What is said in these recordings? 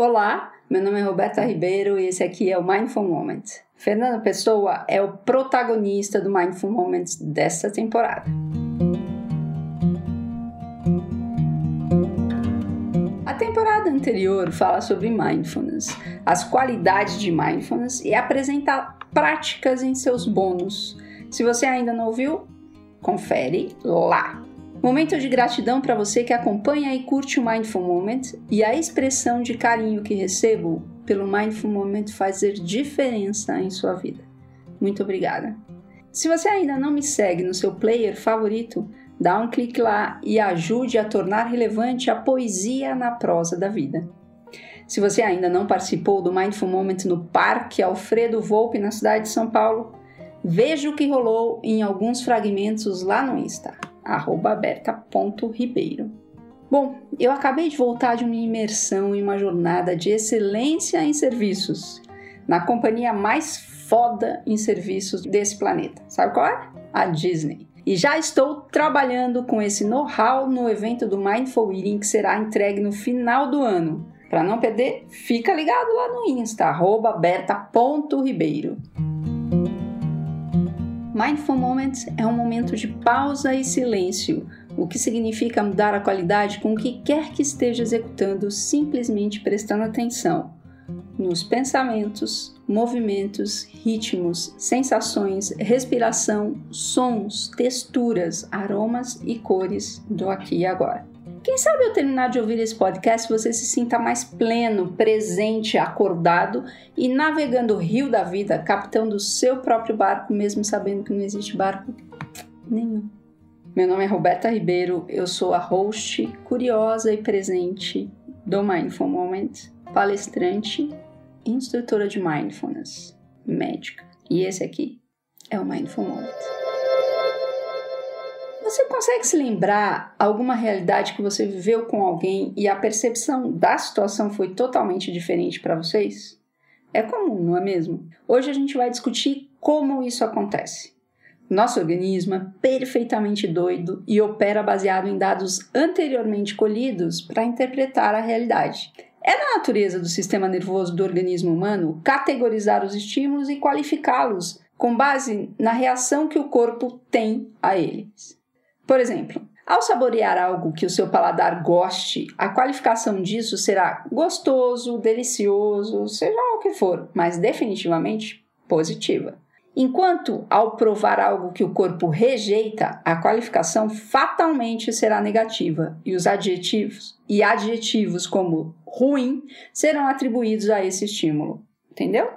Olá, meu nome é Roberta Ribeiro e esse aqui é o Mindful Moment. Fernando Pessoa é o protagonista do Mindful Moments desta temporada. A temporada anterior fala sobre mindfulness, as qualidades de mindfulness e apresenta práticas em seus bônus. Se você ainda não ouviu, confere lá. Momento de gratidão para você que acompanha e curte o Mindful Moment e a expressão de carinho que recebo pelo Mindful Moment fazer diferença em sua vida. Muito obrigada. Se você ainda não me segue no seu player favorito, dá um clique lá e ajude a tornar relevante a poesia na prosa da vida. Se você ainda não participou do Mindful Moment no Parque Alfredo Volpe na cidade de São Paulo, veja o que rolou em alguns fragmentos lá no Insta berta.ribeiro. Bom, eu acabei de voltar de uma imersão em uma jornada de excelência em serviços, na companhia mais foda em serviços desse planeta. Sabe qual é? A Disney. E já estou trabalhando com esse know-how no evento do Mindful Eating que será entregue no final do ano. Para não perder, fica ligado lá no Insta, berta.ribeiro. Mindful Moments é um momento de pausa e silêncio, o que significa mudar a qualidade com o que quer que esteja executando, simplesmente prestando atenção nos pensamentos, movimentos, ritmos, sensações, respiração, sons, texturas, aromas e cores do aqui e agora. Quem sabe ao terminar de ouvir esse podcast você se sinta mais pleno, presente, acordado e navegando o rio da vida, capitão do seu próprio barco, mesmo sabendo que não existe barco nenhum. Meu nome é Roberta Ribeiro, eu sou a host curiosa e presente do Mindful Moment, palestrante, instrutora de mindfulness, médica. E esse aqui é o Mindful Moment. Você consegue se lembrar alguma realidade que você viveu com alguém e a percepção da situação foi totalmente diferente para vocês? É comum, não é mesmo? Hoje a gente vai discutir como isso acontece. Nosso organismo é perfeitamente doido e opera baseado em dados anteriormente colhidos para interpretar a realidade. É da natureza do sistema nervoso do organismo humano categorizar os estímulos e qualificá-los com base na reação que o corpo tem a eles. Por exemplo, ao saborear algo que o seu paladar goste, a qualificação disso será gostoso, delicioso, seja o que for, mas definitivamente positiva. Enquanto ao provar algo que o corpo rejeita, a qualificação fatalmente será negativa e os adjetivos e adjetivos como ruim serão atribuídos a esse estímulo. Entendeu?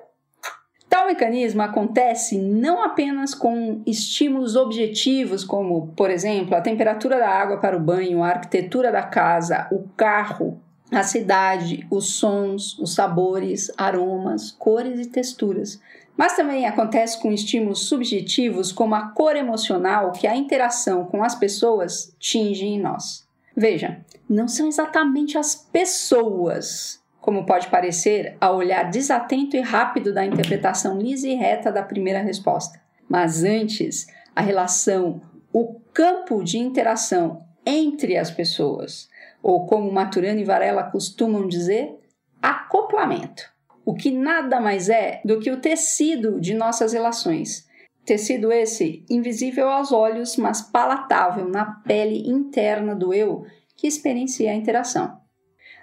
Tal mecanismo acontece não apenas com estímulos objetivos, como, por exemplo, a temperatura da água para o banho, a arquitetura da casa, o carro, a cidade, os sons, os sabores, aromas, cores e texturas. Mas também acontece com estímulos subjetivos, como a cor emocional que a interação com as pessoas tinge em nós. Veja, não são exatamente as pessoas como pode parecer ao olhar desatento e rápido da interpretação lisa e reta da primeira resposta. Mas antes, a relação, o campo de interação entre as pessoas, ou como Maturana e Varela costumam dizer, acoplamento. O que nada mais é do que o tecido de nossas relações. Tecido esse invisível aos olhos, mas palatável na pele interna do eu que experiencia a interação.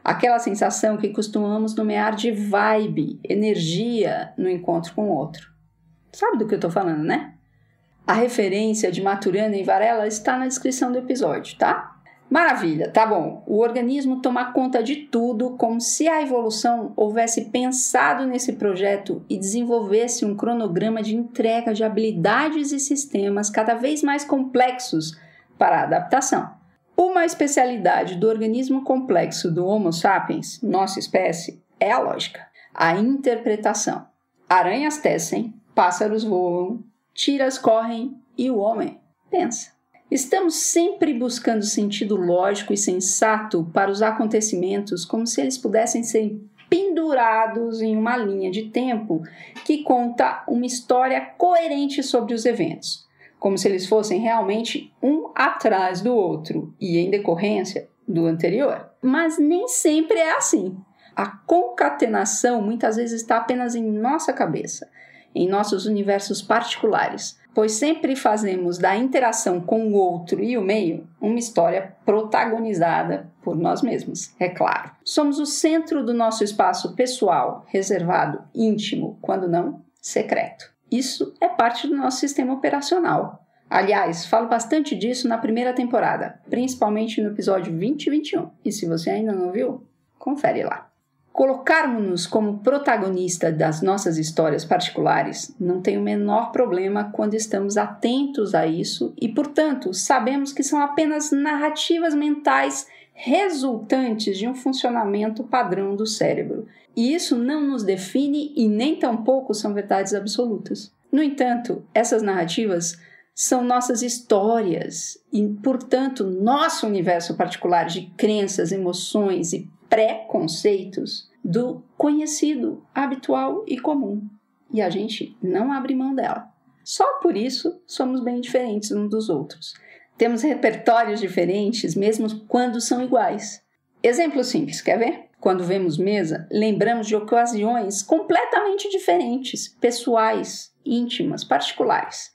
Aquela sensação que costumamos nomear de vibe, energia no encontro com o outro. Sabe do que eu estou falando, né? A referência de Maturana e Varela está na descrição do episódio, tá? Maravilha, tá bom. O organismo toma conta de tudo como se a evolução houvesse pensado nesse projeto e desenvolvesse um cronograma de entrega de habilidades e sistemas cada vez mais complexos para a adaptação. Uma especialidade do organismo complexo do Homo sapiens, nossa espécie, é a lógica, a interpretação. Aranhas tecem, pássaros voam, tiras correm e o homem pensa. Estamos sempre buscando sentido lógico e sensato para os acontecimentos, como se eles pudessem ser pendurados em uma linha de tempo que conta uma história coerente sobre os eventos como se eles fossem realmente um atrás do outro e em decorrência do anterior. Mas nem sempre é assim. a concatenação muitas vezes está apenas em nossa cabeça, em nossos universos particulares, pois sempre fazemos da interação com o outro e o meio uma história protagonizada por nós mesmos, é claro. Somos o centro do nosso espaço pessoal, reservado, íntimo, quando não secreto. Isso é parte do nosso sistema operacional. Aliás, falo bastante disso na primeira temporada, principalmente no episódio 20 e 21. E se você ainda não viu, confere lá. Colocarmos-nos como protagonista das nossas histórias particulares não tem o menor problema quando estamos atentos a isso e, portanto, sabemos que são apenas narrativas mentais resultantes de um funcionamento padrão do cérebro. E isso não nos define e nem tampouco são verdades absolutas. No entanto, essas narrativas são nossas histórias e, portanto, nosso universo particular de crenças, emoções e preconceitos do conhecido, habitual e comum. E a gente não abre mão dela. Só por isso somos bem diferentes uns dos outros. Temos repertórios diferentes, mesmo quando são iguais. Exemplo simples, quer ver? Quando vemos mesa, lembramos de ocasiões completamente diferentes, pessoais, íntimas, particulares.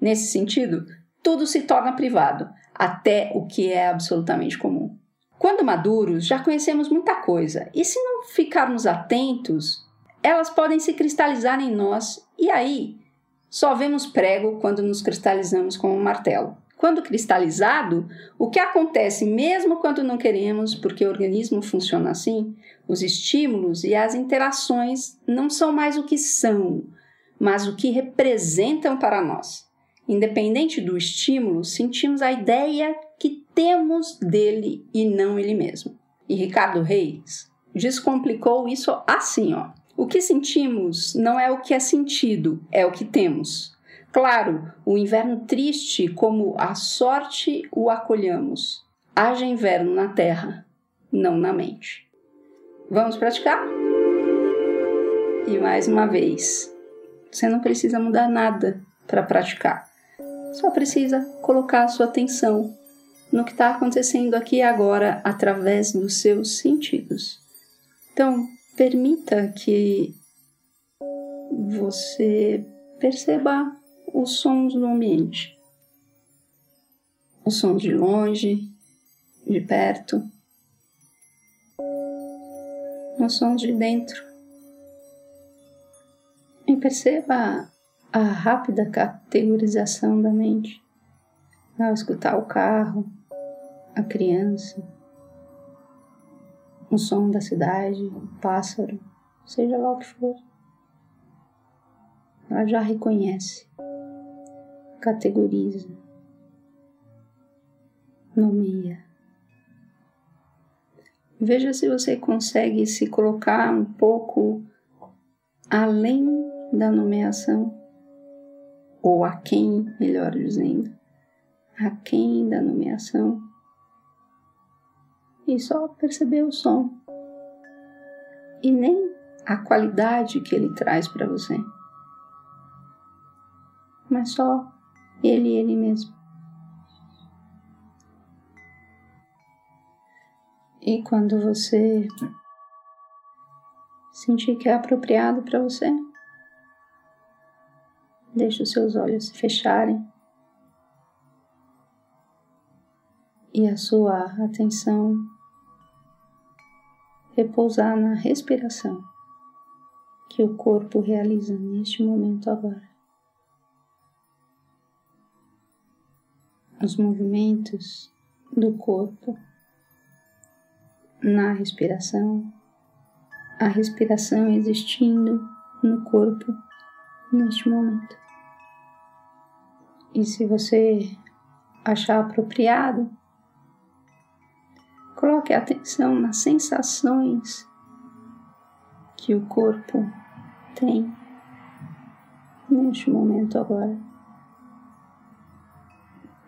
Nesse sentido, tudo se torna privado, até o que é absolutamente comum. Quando maduros, já conhecemos muita coisa, e se não ficarmos atentos, elas podem se cristalizar em nós, e aí só vemos prego quando nos cristalizamos com um martelo. Quando cristalizado, o que acontece mesmo quando não queremos, porque o organismo funciona assim, os estímulos e as interações não são mais o que são, mas o que representam para nós. Independente do estímulo, sentimos a ideia que temos dele e não ele mesmo. E Ricardo Reis descomplicou isso assim, ó. O que sentimos não é o que é sentido, é o que temos. Claro, o inverno triste, como a sorte o acolhamos. Haja inverno na terra, não na mente. Vamos praticar? E mais uma vez, você não precisa mudar nada para praticar só precisa colocar a sua atenção no que está acontecendo aqui e agora através dos seus sentidos. Então, permita que você perceba os sons do ambiente. Os sons de longe, de perto, os sons de dentro. E perceba a rápida categorização da mente ao escutar o carro, a criança, o som da cidade, o pássaro, seja lá o que for. Ela já reconhece, categoriza, nomeia. Veja se você consegue se colocar um pouco além da nomeação ou a quem, melhor dizendo, a quem da nomeação, e só perceber o som e nem a qualidade que ele traz para você, mas só ele ele mesmo. E quando você sentir que é apropriado para você, Deixe os seus olhos se fecharem e a sua atenção repousar na respiração que o corpo realiza neste momento agora. Os movimentos do corpo na respiração, a respiração existindo no corpo neste momento. E se você achar apropriado, coloque atenção nas sensações que o corpo tem neste momento agora.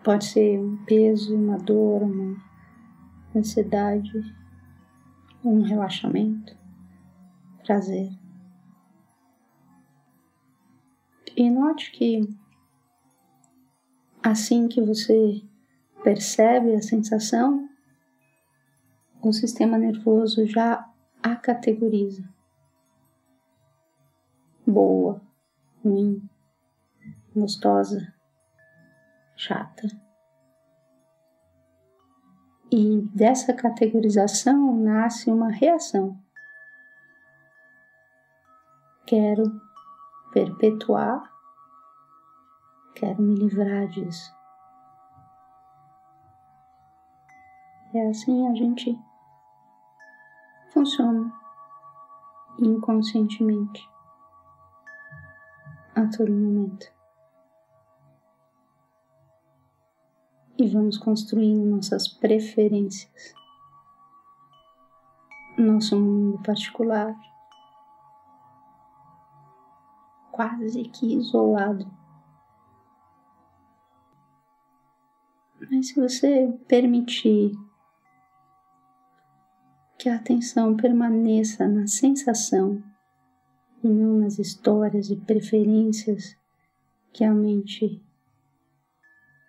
Pode ser um peso, uma dor, uma ansiedade, um relaxamento, prazer. E note que Assim que você percebe a sensação, o sistema nervoso já a categoriza. Boa, ruim, gostosa, chata. E dessa categorização nasce uma reação. Quero perpetuar, quero me livrar disso. É assim a gente funciona inconscientemente a todo momento. E vamos construindo nossas preferências, nosso mundo particular, quase que isolado. Mas se você permitir que a atenção permaneça na sensação e não nas histórias e preferências que a mente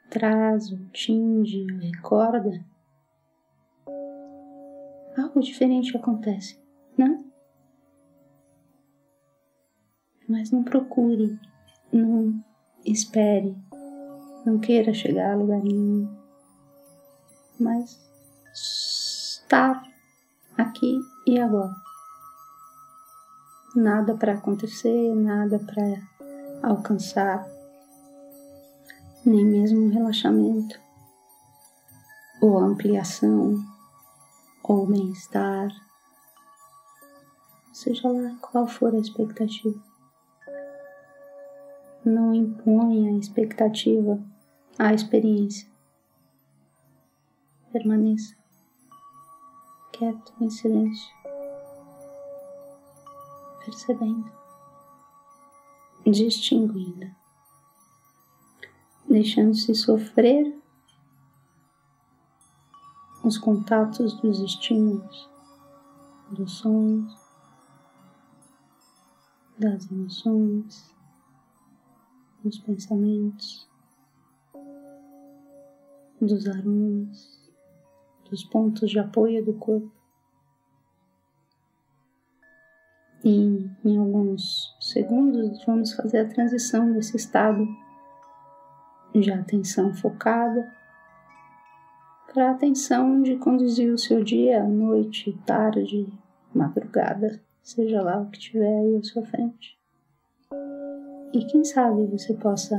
traz, ou tinge, recorda, algo diferente acontece, né? Mas não procure, não espere, não queira chegar a lugar nenhum, mas estar aqui e agora. Nada para acontecer, nada para alcançar, nem mesmo relaxamento, ou ampliação, ou bem-estar, seja lá qual for a expectativa. Não imponha a expectativa à experiência. Permaneça quieto em silêncio, percebendo, distinguindo, deixando-se sofrer os contatos dos estímulos, dos sons, das emoções, dos pensamentos, dos aromas dos pontos de apoio do corpo. E em alguns segundos vamos fazer a transição desse estado de atenção focada para a atenção de conduzir o seu dia, noite, tarde, madrugada, seja lá o que tiver aí à sua frente. E quem sabe você possa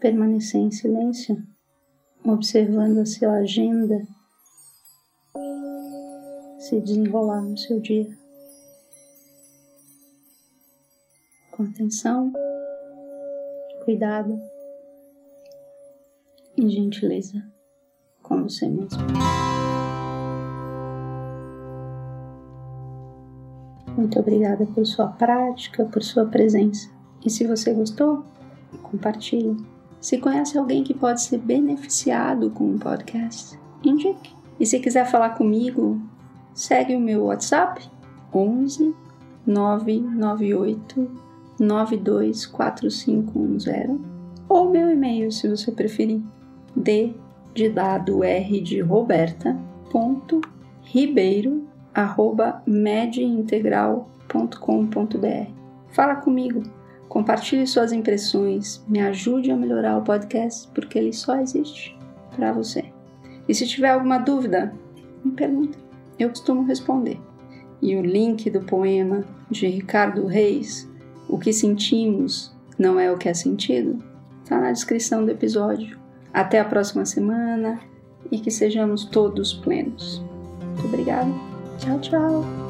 permanecer em silêncio observando a sua agenda se desenrolar no seu dia. Com atenção, cuidado e gentileza com você mesmo. Muito obrigada por sua prática, por sua presença. E se você gostou, compartilhe. Se conhece alguém que pode ser beneficiado com o podcast, indique. E se quiser falar comigo, segue o meu WhatsApp 11 998 924510 ou meu e-mail se você preferir d de dado r de roberta ponto ribeiro arroba mediintegral.com.br Fala comigo Compartilhe suas impressões, me ajude a melhorar o podcast, porque ele só existe para você. E se tiver alguma dúvida, me pergunta, eu costumo responder. E o link do poema de Ricardo Reis, O que sentimos não é o que é sentido, está na descrição do episódio. Até a próxima semana e que sejamos todos plenos. Muito obrigada. Tchau, tchau.